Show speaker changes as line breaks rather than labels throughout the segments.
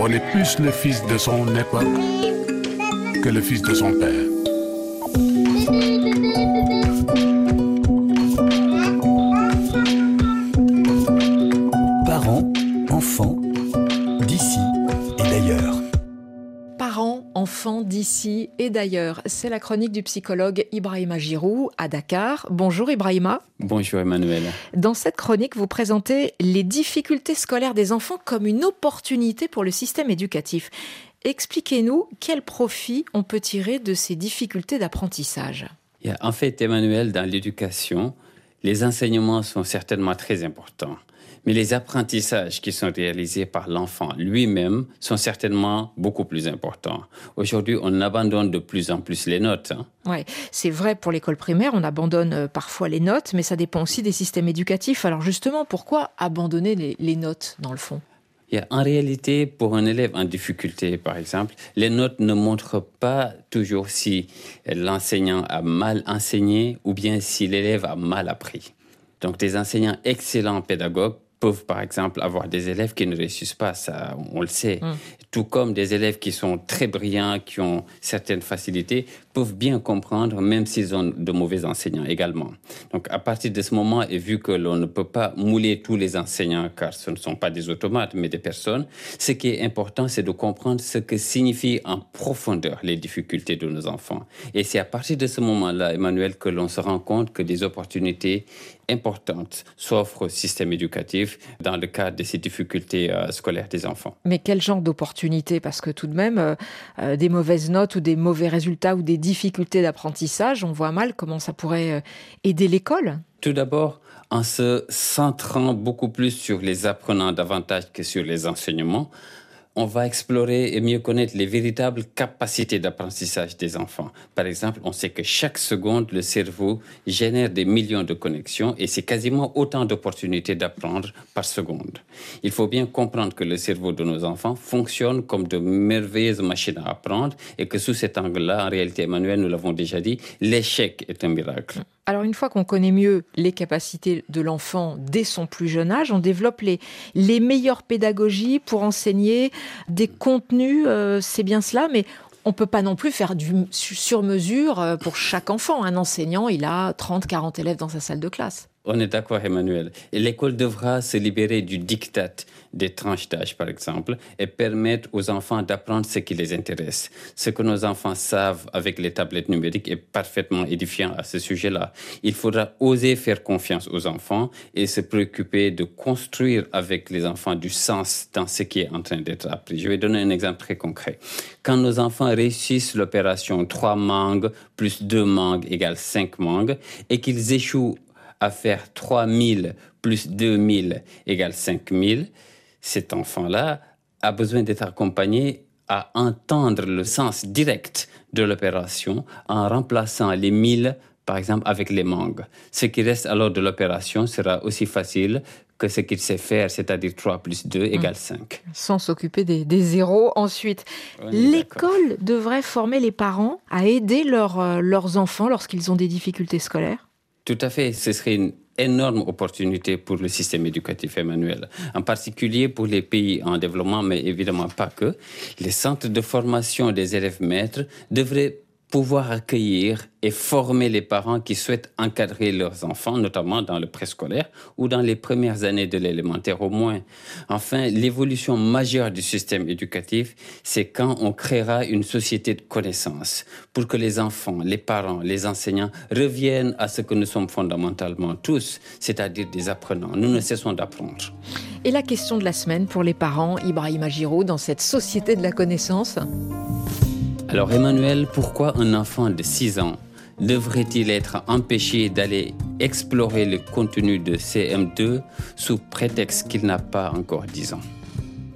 On est plus le fils de son époque que le fils de son père.
Parents, enfants d'ici et d'ailleurs.
C'est la chronique du psychologue Ibrahima Giroud à Dakar. Bonjour Ibrahima.
Bonjour Emmanuel.
Dans cette chronique, vous présentez les difficultés scolaires des enfants comme une opportunité pour le système éducatif. Expliquez-nous quel profit on peut tirer de ces difficultés d'apprentissage.
En fait, Emmanuel, dans l'éducation, les enseignements sont certainement très importants. Mais les apprentissages qui sont réalisés par l'enfant lui-même sont certainement beaucoup plus importants. Aujourd'hui, on abandonne de plus en plus les notes. Hein.
Ouais, c'est vrai pour l'école primaire, on abandonne euh, parfois les notes, mais ça dépend aussi des systèmes éducatifs. Alors justement, pourquoi abandonner les notes dans le fond?
En réalité, pour un élève en difficulté, par exemple, les notes ne montrent pas toujours si l'enseignant a mal enseigné ou bien si l'élève a mal appris. Donc, des enseignants excellents pédagogues peuvent, par exemple, avoir des élèves qui ne réussissent pas, ça, on le sait. Mm. Tout comme des élèves qui sont très brillants, qui ont certaines facilités, peuvent bien comprendre, même s'ils ont de mauvais enseignants également. Donc, à partir de ce moment, et vu que l'on ne peut pas mouler tous les enseignants, car ce ne sont pas des automates, mais des personnes, ce qui est important, c'est de comprendre ce que signifient en profondeur les difficultés de nos enfants. Et c'est à partir de ce moment-là, Emmanuel, que l'on se rend compte que des opportunités importantes s'offrent au système éducatif dans le cadre de ces difficultés euh, scolaires des enfants.
Mais quel genre d'opportunités Parce que tout de même, euh, euh, des mauvaises notes ou des mauvais résultats ou des difficultés d'apprentissage, on voit mal comment ça pourrait aider l'école.
Tout d'abord, en se centrant beaucoup plus sur les apprenants davantage que sur les enseignements, on va explorer et mieux connaître les véritables capacités d'apprentissage des enfants. Par exemple, on sait que chaque seconde, le cerveau génère des millions de connexions et c'est quasiment autant d'opportunités d'apprendre par seconde. Il faut bien comprendre que le cerveau de nos enfants fonctionne comme de merveilleuses machines à apprendre et que sous cet angle-là, en réalité, Emmanuel, nous l'avons déjà dit, l'échec est un miracle.
Alors une fois qu'on connaît mieux les capacités de l'enfant dès son plus jeune âge, on développe les, les meilleures pédagogies pour enseigner des contenus, euh, c'est bien cela, mais on peut pas non plus faire du sur mesure euh, pour chaque enfant. Un enseignant, il a 30, 40 élèves dans sa salle de classe.
On est d'accord, Emmanuel. L'école devra se libérer du diktat des tranches d'âge, par exemple, et permettre aux enfants d'apprendre ce qui les intéresse. Ce que nos enfants savent avec les tablettes numériques est parfaitement édifiant à ce sujet-là. Il faudra oser faire confiance aux enfants et se préoccuper de construire avec les enfants du sens dans ce qui est en train d'être appris. Je vais donner un exemple très concret. Quand nos enfants réussissent l'opération 3 mangues plus 2 mangues égale 5 mangues et qu'ils échouent à faire 3000 plus 2000 égale 5000, cet enfant-là a besoin d'être accompagné à entendre le sens direct de l'opération en remplaçant les 1000 par exemple avec les mangues. Ce qui reste alors de l'opération sera aussi facile que ce qu'il sait faire, c'est-à-dire 3 plus 2 égale 5.
Sans s'occuper des, zéros ensuite. L'école devrait former les parents à aider euh, leurs enfants lorsqu'ils ont des difficultés scolaires?
Tout à fait. Ce serait une énorme opportunité pour le système éducatif, Emmanuel. En particulier pour les pays en développement, mais évidemment pas que. Les centres de formation des élèves maîtres devraient pouvoir accueillir et former les parents qui souhaitent encadrer leurs enfants, notamment dans le préscolaire ou dans les premières années de l'élémentaire au moins. Enfin, l'évolution majeure du système éducatif, c'est quand on créera une société de connaissances pour que les enfants, les parents, les enseignants reviennent à ce que nous sommes fondamentalement tous, c'est-à-dire des apprenants. Nous ne cessons d'apprendre.
Et la question de la semaine pour les parents, Ibrahim Agiro, dans cette société de la connaissance?
Alors Emmanuel, pourquoi un enfant de 6 ans devrait-il être empêché d'aller explorer le contenu de CM2 sous prétexte qu'il n'a pas encore 10 ans?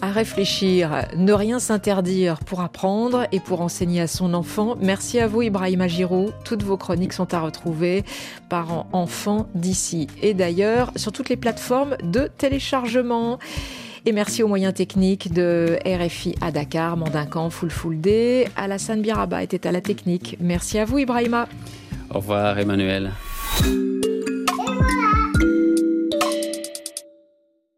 À réfléchir, ne rien s'interdire pour apprendre et pour enseigner à son enfant. Merci à vous Ibrahim Agiro. Toutes vos chroniques sont à retrouver par enfants d'ici et d'ailleurs sur toutes les plateformes de téléchargement. Merci aux moyens techniques de RFI à Dakar, Mandincan, Day. Alassane Biraba était à la technique. Merci à vous, Ibrahima.
Au revoir, Emmanuel.